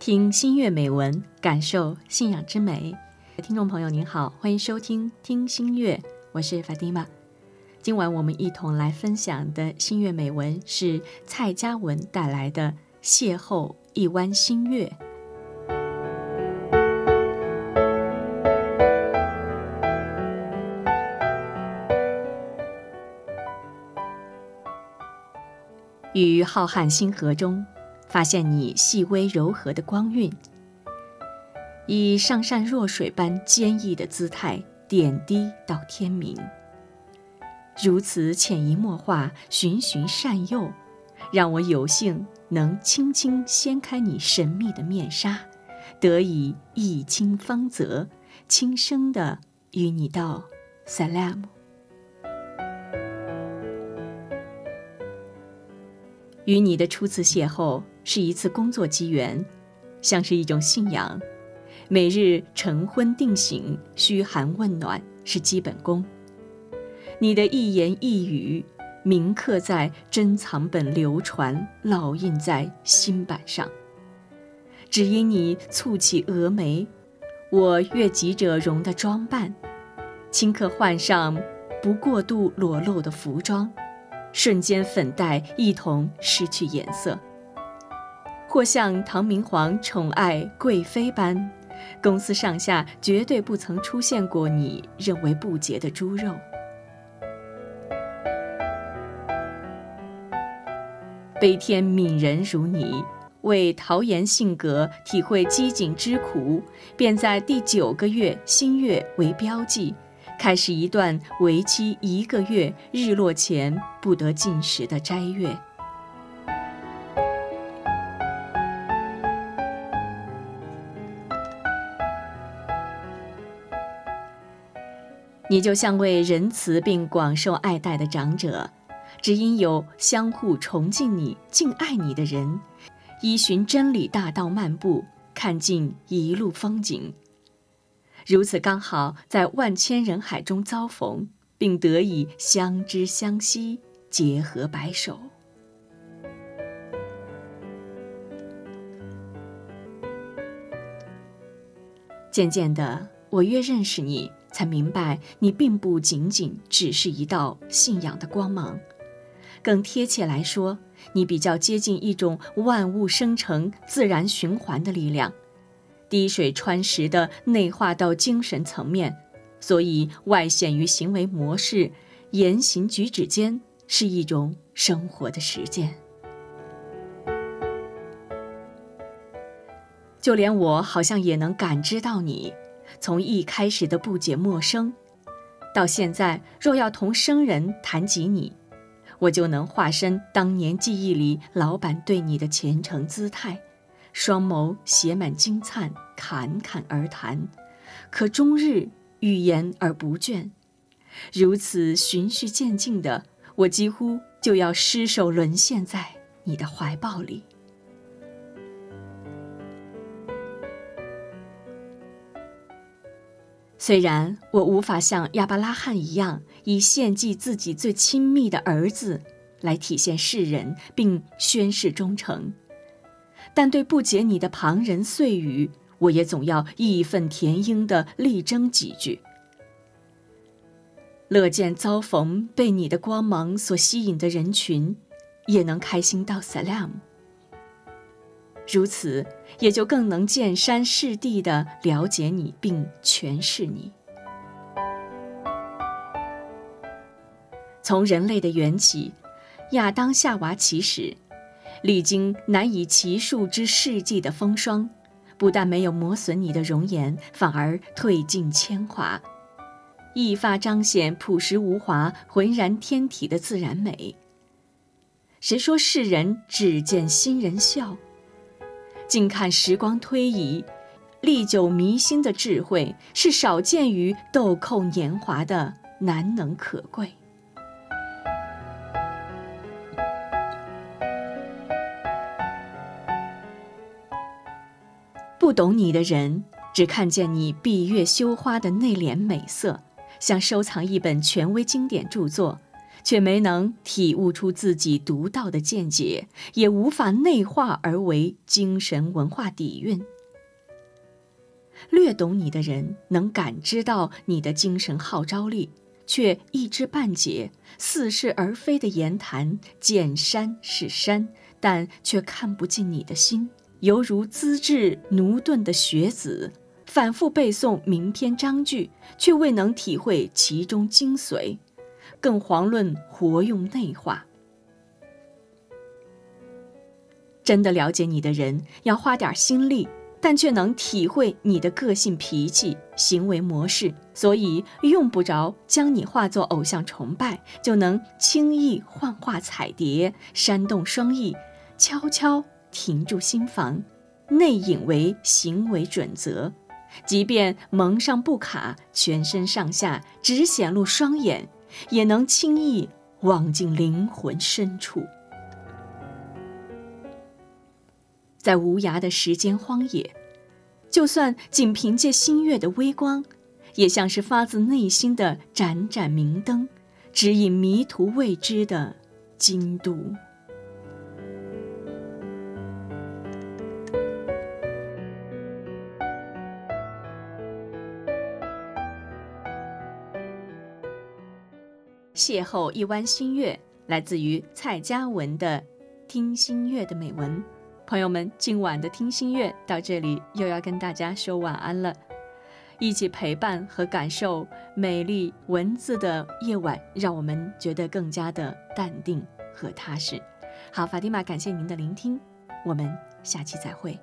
听新月美文，感受信仰之美。听众朋友您好，欢迎收听听新月，我是法蒂玛。今晚我们一同来分享的新月美文是蔡佳文带来的《邂逅一弯新月》。于浩瀚星河中。发现你细微柔和的光晕，以上善若水般坚毅的姿态点滴到天明。如此潜移默化、循循善诱，让我有幸能轻轻掀开你神秘的面纱，得以一清芳泽，轻声的与你道 “salam”。与你的初次邂逅。是一次工作机缘，像是一种信仰。每日晨昏定省、嘘寒问暖是基本功。你的一言一语，铭刻在珍藏本，流传烙印在心板上。只因你蹙起蛾眉，我越急着容的装扮，顷刻换上不过度裸露的服装，瞬间粉黛一同失去颜色。或像唐明皇宠爱贵妃般，公司上下绝对不曾出现过你认为不洁的猪肉。悲天悯人如你，为陶冶性格、体会机警之苦，便在第九个月新月为标记，开始一段为期一个月、日落前不得进食的斋月。你就像位仁慈并广受爱戴的长者，只因有相互崇敬你、敬爱你的人，依循真理大道漫步，看尽一路风景。如此刚好在万千人海中遭逢，并得以相知相惜，结合白首。渐渐的，我越认识你。才明白，你并不仅仅只是一道信仰的光芒，更贴切来说，你比较接近一种万物生成、自然循环的力量，滴水穿石的内化到精神层面，所以外显于行为模式、言行举止间，是一种生活的实践。就连我，好像也能感知到你。从一开始的不解陌生，到现在若要同生人谈及你，我就能化身当年记忆里老板对你的虔诚姿态，双眸写满金灿，侃侃而谈，可终日欲言而不倦。如此循序渐进的，我几乎就要失手沦陷在你的怀抱里。虽然我无法像亚伯拉罕一样以献祭自己最亲密的儿子来体现世人并宣誓忠诚，但对不解你的旁人碎语，我也总要义愤填膺地力争几句。乐见遭逢被你的光芒所吸引的人群，也能开心到 salam。如此，也就更能见山视地地了解你并诠释你。从人类的缘起，亚当夏娃起始，历经难以其数之世纪的风霜，不但没有磨损你的容颜，反而褪尽铅华，一发彰显朴实无华、浑然天体的自然美。谁说世人只见新人笑？静看时光推移，历久弥新的智慧是少见于豆蔻年华的难能可贵。不懂你的人，只看见你闭月羞花的内敛美色，像收藏一本权威经典著作，却没能体悟出自己独到的见解，也无法内化而为精神文化底蕴。略懂你的人能感知到你的精神号召力，却一知半解、似是而非的言谈，见山是山，但却看不进你的心，犹如资质驽钝的学子，反复背诵名篇章句，却未能体会其中精髓。更遑论活用内化。真的了解你的人，要花点心力，但却能体会你的个性、脾气、行为模式，所以用不着将你化作偶像崇拜，就能轻易幻化彩蝶，煽动双翼，悄悄停住心房，内引为行为准则。即便蒙上布卡，全身上下只显露双眼。也能轻易望进灵魂深处，在无涯的时间荒野，就算仅凭借新月的微光，也像是发自内心的盏盏明灯，指引迷途未知的京都。邂逅一弯新月，来自于蔡佳文的《听新月》的美文。朋友们，今晚的《听新月》到这里又要跟大家说晚安了。一起陪伴和感受美丽文字的夜晚，让我们觉得更加的淡定和踏实。好，法蒂玛，感谢您的聆听，我们下期再会。